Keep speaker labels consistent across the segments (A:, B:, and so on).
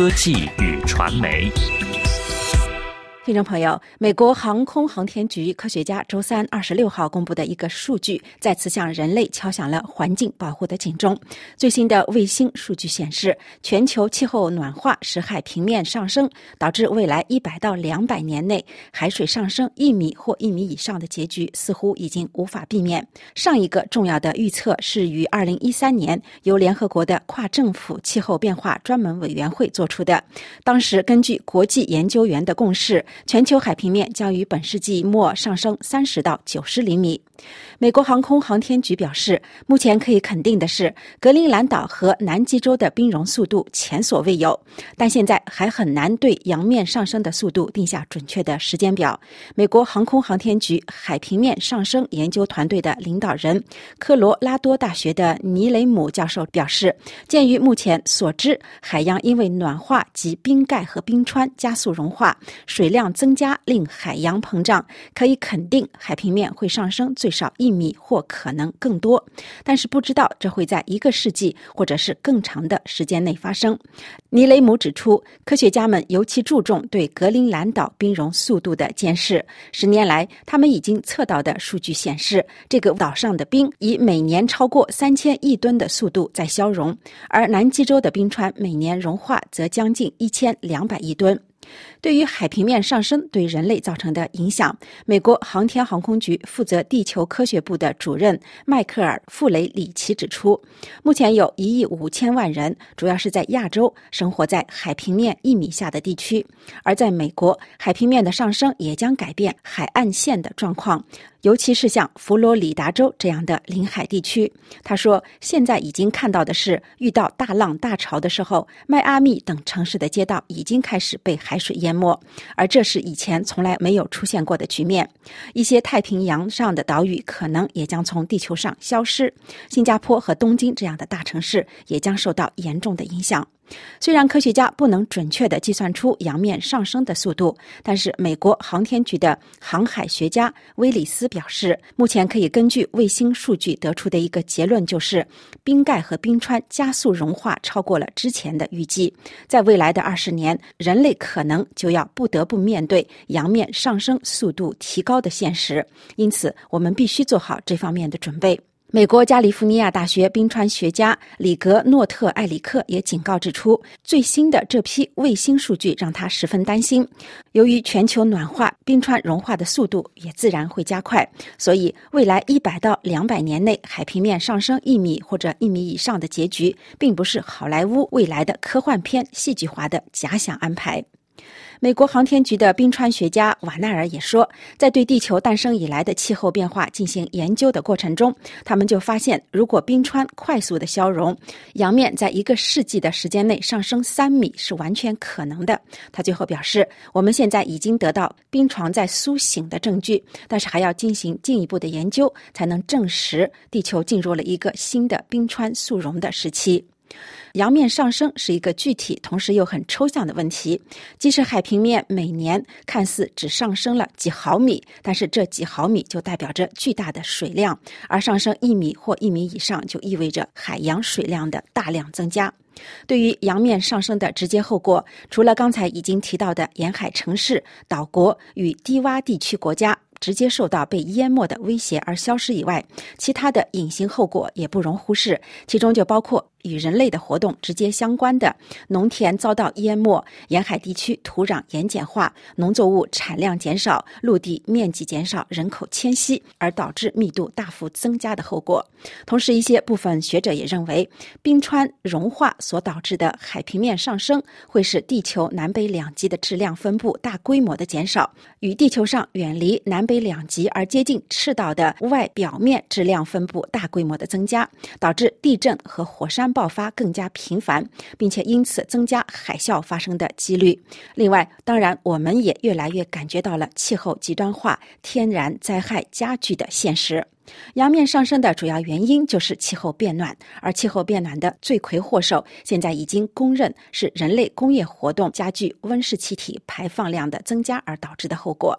A: 科技与传媒。
B: 听众朋友，美国航空航天局科学家周三二十六号公布的一个数据，再次向人类敲响了环境保护的警钟。最新的卫星数据显示，全球气候暖化使海平面上升，导致未来一百到两百年内海水上升一米或一米以上的结局似乎已经无法避免。上一个重要的预测是于二零一三年由联合国的跨政府气候变化专门委员会做出的，当时根据国际研究员的共识。全球海平面将于本世纪末上升三十到九十厘米。美国航空航天局表示，目前可以肯定的是，格陵兰岛和南极洲的冰融速度前所未有，但现在还很难对洋面上升的速度定下准确的时间表。美国航空航天局海平面上升研究团队的领导人、科罗拉多大学的尼雷姆教授表示，鉴于目前所知，海洋因为暖化及冰盖和冰川加速融化，水量量增加令海洋膨胀，可以肯定海平面会上升最少一。米或可能更多，但是不知道这会在一个世纪或者是更长的时间内发生。尼雷姆指出，科学家们尤其注重对格陵兰岛冰融速度的监视。十年来，他们已经测到的数据显示，这个岛上的冰以每年超过三千亿吨的速度在消融，而南极洲的冰川每年融化则将近一千两百亿吨。对于海平面上升对人类造成的影响，美国航天航空局负责地球科学部的主任迈克尔·傅雷里奇指出，目前有一亿五千万人，主要是在亚洲生活在海平面一米下的地区，而在美国，海平面的上升也将改变海岸线的状况。尤其是像佛罗里达州这样的临海地区，他说，现在已经看到的是，遇到大浪大潮的时候，迈阿密等城市的街道已经开始被海水淹没，而这是以前从来没有出现过的局面。一些太平洋上的岛屿可能也将从地球上消失，新加坡和东京这样的大城市也将受到严重的影响。虽然科学家不能准确地计算出洋面上升的速度，但是美国航天局的航海学家威里斯表示，目前可以根据卫星数据得出的一个结论就是，冰盖和冰川加速融化超过了之前的预计。在未来的二十年，人类可能就要不得不面对洋面上升速度提高的现实，因此我们必须做好这方面的准备。美国加利福尼亚大学冰川学家里格诺特·埃里克也警告指出，最新的这批卫星数据让他十分担心。由于全球暖化，冰川融化的速度也自然会加快，所以未来一百到两百年内海平面上升一米或者一米以上的结局，并不是好莱坞未来的科幻片戏剧化的假想安排。美国航天局的冰川学家瓦纳尔也说，在对地球诞生以来的气候变化进行研究的过程中，他们就发现，如果冰川快速的消融，洋面在一个世纪的时间内上升三米是完全可能的。他最后表示，我们现在已经得到冰床在苏醒的证据，但是还要进行进一步的研究，才能证实地球进入了一个新的冰川速溶的时期。洋面上升是一个具体，同时又很抽象的问题。即使海平面每年看似只上升了几毫米，但是这几毫米就代表着巨大的水量，而上升一米或一米以上，就意味着海洋水量的大量增加。对于洋面上升的直接后果，除了刚才已经提到的沿海城市、岛国与低洼地区国家。直接受到被淹没的威胁而消失以外，其他的隐形后果也不容忽视，其中就包括。与人类的活动直接相关的农田遭到淹没，沿海地区土壤盐碱化，农作物产量减少，陆地面积减少，人口迁徙，而导致密度大幅增加的后果。同时，一些部分学者也认为，冰川融化所导致的海平面上升，会使地球南北两极的质量分布大规模的减少，与地球上远离南北两极而接近赤道的外表面质量分布大规模的增加，导致地震和火山爆发更加频繁，并且因此增加海啸发生的几率。另外，当然，我们也越来越感觉到了气候极端化、天然灾害加剧的现实。洋面上升的主要原因就是气候变暖，而气候变暖的罪魁祸首现在已经公认是人类工业活动加剧温室气体排放量的增加而导致的后果。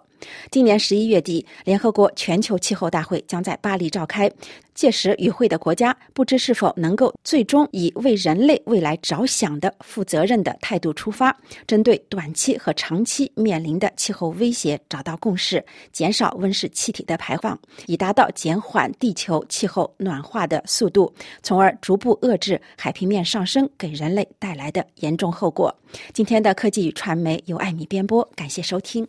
B: 今年十一月底，联合国全球气候大会将在巴黎召开。届时，与会的国家不知是否能够最终以为人类未来着想的负责任的态度出发，针对短期和长期面临的气候威胁找到共识，减少温室气体的排放，以达到减缓地球气候暖化的速度，从而逐步遏制海平面上升给人类带来的严重后果。今天的科技与传媒由艾米编播，感谢收听。